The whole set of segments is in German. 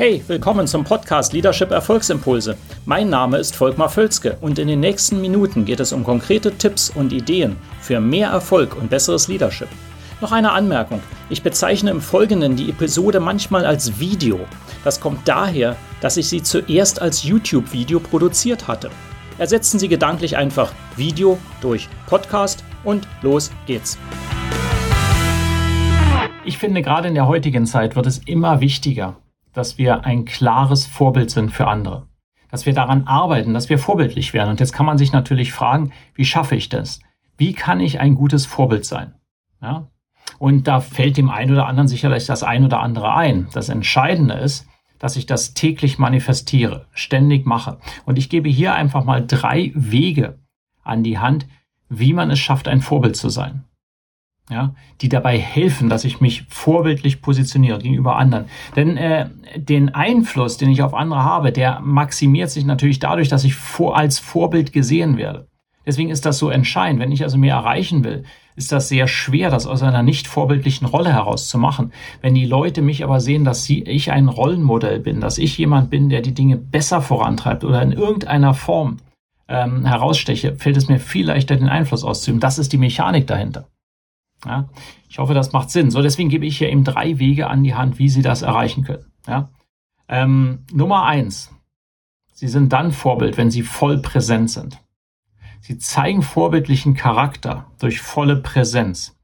Hey, willkommen zum Podcast Leadership Erfolgsimpulse. Mein Name ist Volkmar Völzke und in den nächsten Minuten geht es um konkrete Tipps und Ideen für mehr Erfolg und besseres Leadership. Noch eine Anmerkung. Ich bezeichne im Folgenden die Episode manchmal als Video. Das kommt daher, dass ich sie zuerst als YouTube-Video produziert hatte. Ersetzen Sie gedanklich einfach Video durch Podcast und los geht's. Ich finde, gerade in der heutigen Zeit wird es immer wichtiger, dass wir ein klares Vorbild sind für andere. Dass wir daran arbeiten, dass wir vorbildlich werden. Und jetzt kann man sich natürlich fragen, wie schaffe ich das? Wie kann ich ein gutes Vorbild sein? Ja? Und da fällt dem einen oder anderen sicherlich das ein oder andere ein. Das Entscheidende ist, dass ich das täglich manifestiere, ständig mache. Und ich gebe hier einfach mal drei Wege an die Hand, wie man es schafft, ein Vorbild zu sein ja, die dabei helfen, dass ich mich vorbildlich positioniere gegenüber anderen. Denn äh, den Einfluss, den ich auf andere habe, der maximiert sich natürlich dadurch, dass ich vor, als Vorbild gesehen werde. Deswegen ist das so entscheidend. Wenn ich also mehr erreichen will, ist das sehr schwer, das aus einer nicht vorbildlichen Rolle heraus zu machen. Wenn die Leute mich aber sehen, dass sie, ich ein Rollenmodell bin, dass ich jemand bin, der die Dinge besser vorantreibt oder in irgendeiner Form ähm, heraussteche, fällt es mir viel leichter, den Einfluss auszuüben. Das ist die Mechanik dahinter. Ja, ich hoffe, das macht Sinn. So, deswegen gebe ich hier eben drei Wege an die Hand, wie Sie das erreichen können. Ja. Ähm, Nummer eins. Sie sind dann Vorbild, wenn Sie voll präsent sind. Sie zeigen vorbildlichen Charakter durch volle Präsenz.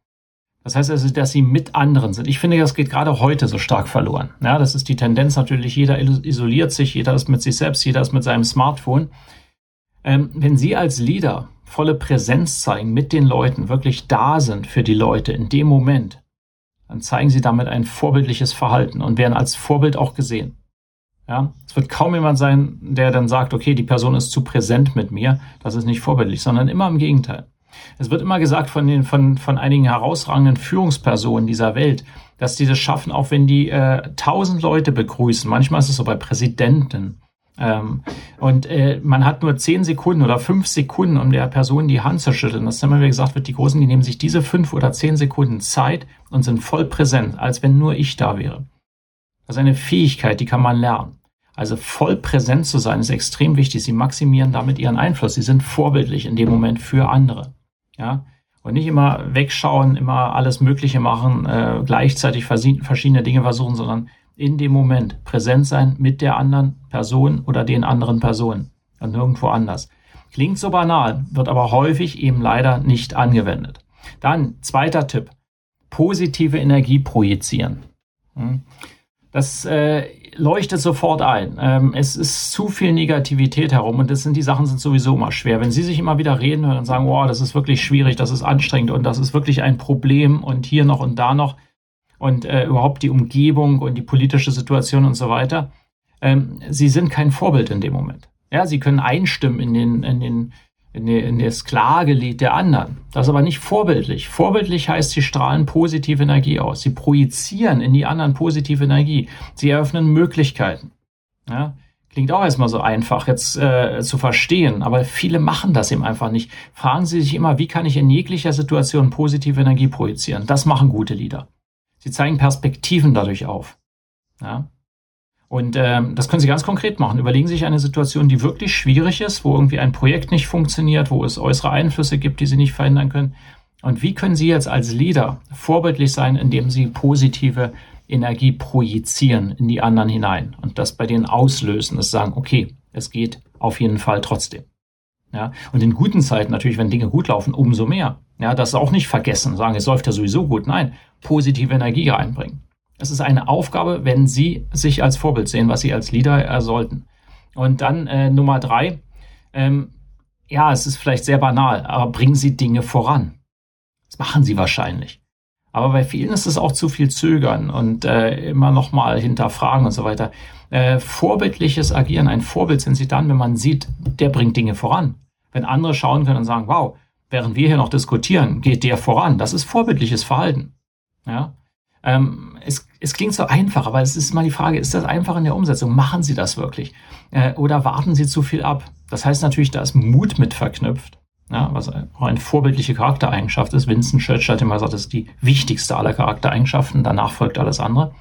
Das heißt also, dass sie mit anderen sind. Ich finde, das geht gerade heute so stark verloren. Ja, das ist die Tendenz natürlich. Jeder isoliert sich, jeder ist mit sich selbst, jeder ist mit seinem Smartphone. Ähm, wenn Sie als Leader volle Präsenz zeigen mit den Leuten, wirklich da sind für die Leute in dem Moment, dann zeigen sie damit ein vorbildliches Verhalten und werden als Vorbild auch gesehen. Ja, es wird kaum jemand sein, der dann sagt, okay, die Person ist zu präsent mit mir, das ist nicht vorbildlich, sondern immer im Gegenteil. Es wird immer gesagt von den, von, von einigen herausragenden Führungspersonen dieser Welt, dass die das schaffen, auch wenn die äh, tausend Leute begrüßen. Manchmal ist es so bei Präsidenten ähm, und äh, man hat nur zehn Sekunden oder fünf Sekunden, um der Person die Hand zu schütteln. Das ist immer wieder gesagt wird, die Großen, die nehmen sich diese fünf oder zehn Sekunden Zeit und sind voll präsent, als wenn nur ich da wäre. Das ist eine Fähigkeit, die kann man lernen. Also voll präsent zu sein ist extrem wichtig. Sie maximieren damit ihren Einfluss. Sie sind vorbildlich in dem Moment für andere. Ja. Und nicht immer wegschauen, immer alles Mögliche machen, äh, gleichzeitig verschiedene Dinge versuchen, sondern in dem Moment präsent sein mit der anderen Person oder den anderen Personen und nirgendwo anders. Klingt so banal, wird aber häufig eben leider nicht angewendet. Dann zweiter Tipp. Positive Energie projizieren. Hm. Das äh, leuchtet sofort ein. Ähm, es ist zu viel Negativität herum und das sind die Sachen sind sowieso immer schwer. Wenn Sie sich immer wieder reden hören und sagen, wow, das ist wirklich schwierig, das ist anstrengend und das ist wirklich ein Problem und hier noch und da noch, und äh, überhaupt die Umgebung und die politische Situation und so weiter. Ähm, sie sind kein Vorbild in dem Moment. Ja, sie können einstimmen in den, in den, in, den, in das Klagelied der anderen. Das ist aber nicht vorbildlich. Vorbildlich heißt, sie strahlen positive Energie aus. Sie projizieren in die anderen positive Energie. Sie eröffnen Möglichkeiten. Ja, klingt auch erstmal so einfach jetzt äh, zu verstehen, aber viele machen das eben einfach nicht. Fragen Sie sich immer, wie kann ich in jeglicher Situation positive Energie projizieren? Das machen gute Lieder. Sie zeigen Perspektiven dadurch auf. Ja? Und ähm, das können Sie ganz konkret machen. Überlegen Sie sich eine Situation, die wirklich schwierig ist, wo irgendwie ein Projekt nicht funktioniert, wo es äußere Einflüsse gibt, die Sie nicht verhindern können. Und wie können Sie jetzt als Leader vorbildlich sein, indem Sie positive Energie projizieren in die anderen hinein und das bei denen auslösen, das sagen, okay, es geht auf jeden Fall trotzdem. Ja, und in guten Zeiten natürlich, wenn Dinge gut laufen, umso mehr. Ja, das auch nicht vergessen, sagen, es läuft ja sowieso gut. Nein, positive Energie reinbringen. Es ist eine Aufgabe, wenn Sie sich als Vorbild sehen, was Sie als Leader äh, sollten. Und dann äh, Nummer drei, ähm, ja, es ist vielleicht sehr banal, aber bringen Sie Dinge voran. Das machen Sie wahrscheinlich. Aber bei vielen ist es auch zu viel Zögern und äh, immer noch mal hinterfragen und so weiter. Äh, vorbildliches Agieren, ein Vorbild sind Sie dann, wenn man sieht, der bringt Dinge voran. Wenn andere schauen können und sagen, wow, während wir hier noch diskutieren, geht der voran. Das ist vorbildliches Verhalten. Ja. Ähm, es, es klingt so einfach, aber es ist mal die Frage, ist das einfach in der Umsetzung? Machen Sie das wirklich? Äh, oder warten Sie zu viel ab? Das heißt natürlich, da ist Mut mit verknüpft. Ja, was auch eine vorbildliche Charaktereigenschaft ist. Winston Churchill hat immer gesagt, das ist die wichtigste aller Charaktereigenschaften, danach folgt alles andere.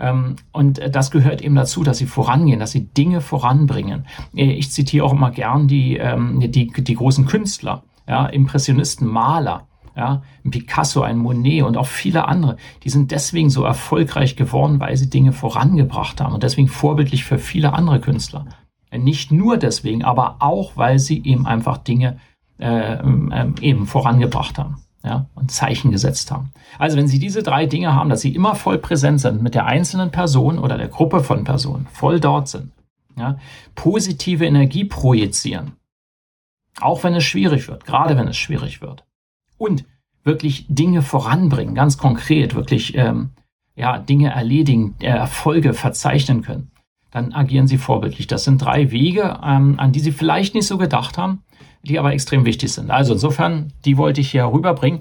Ähm, und das gehört eben dazu, dass sie vorangehen, dass sie Dinge voranbringen. Äh, ich zitiere auch immer gern die, ähm, die, die großen Künstler, ja, Impressionisten, Maler. Ja, ein Picasso, ein Monet und auch viele andere, die sind deswegen so erfolgreich geworden, weil sie Dinge vorangebracht haben und deswegen vorbildlich für viele andere Künstler. Nicht nur deswegen, aber auch, weil sie eben einfach Dinge äh, äh, eben vorangebracht haben ja, und Zeichen gesetzt haben. Also wenn Sie diese drei Dinge haben, dass Sie immer voll präsent sind mit der einzelnen Person oder der Gruppe von Personen, voll dort sind, ja, positive Energie projizieren, auch wenn es schwierig wird, gerade wenn es schwierig wird, und wirklich Dinge voranbringen, ganz konkret, wirklich ähm, ja, Dinge erledigen, äh, Erfolge verzeichnen können, dann agieren Sie vorbildlich. Das sind drei Wege, ähm, an die Sie vielleicht nicht so gedacht haben, die aber extrem wichtig sind. Also insofern, die wollte ich hier rüberbringen.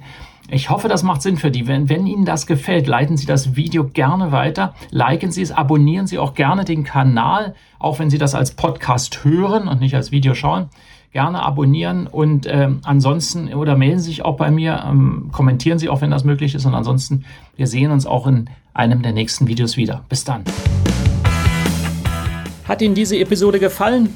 Ich hoffe, das macht Sinn für die. Wenn, wenn Ihnen das gefällt, leiten Sie das Video gerne weiter, liken Sie es, abonnieren Sie auch gerne den Kanal, auch wenn Sie das als Podcast hören und nicht als Video schauen. Gerne abonnieren und ähm, ansonsten oder melden Sie sich auch bei mir, ähm, kommentieren Sie auch, wenn das möglich ist. Und ansonsten, wir sehen uns auch in einem der nächsten Videos wieder. Bis dann. Hat Ihnen diese Episode gefallen?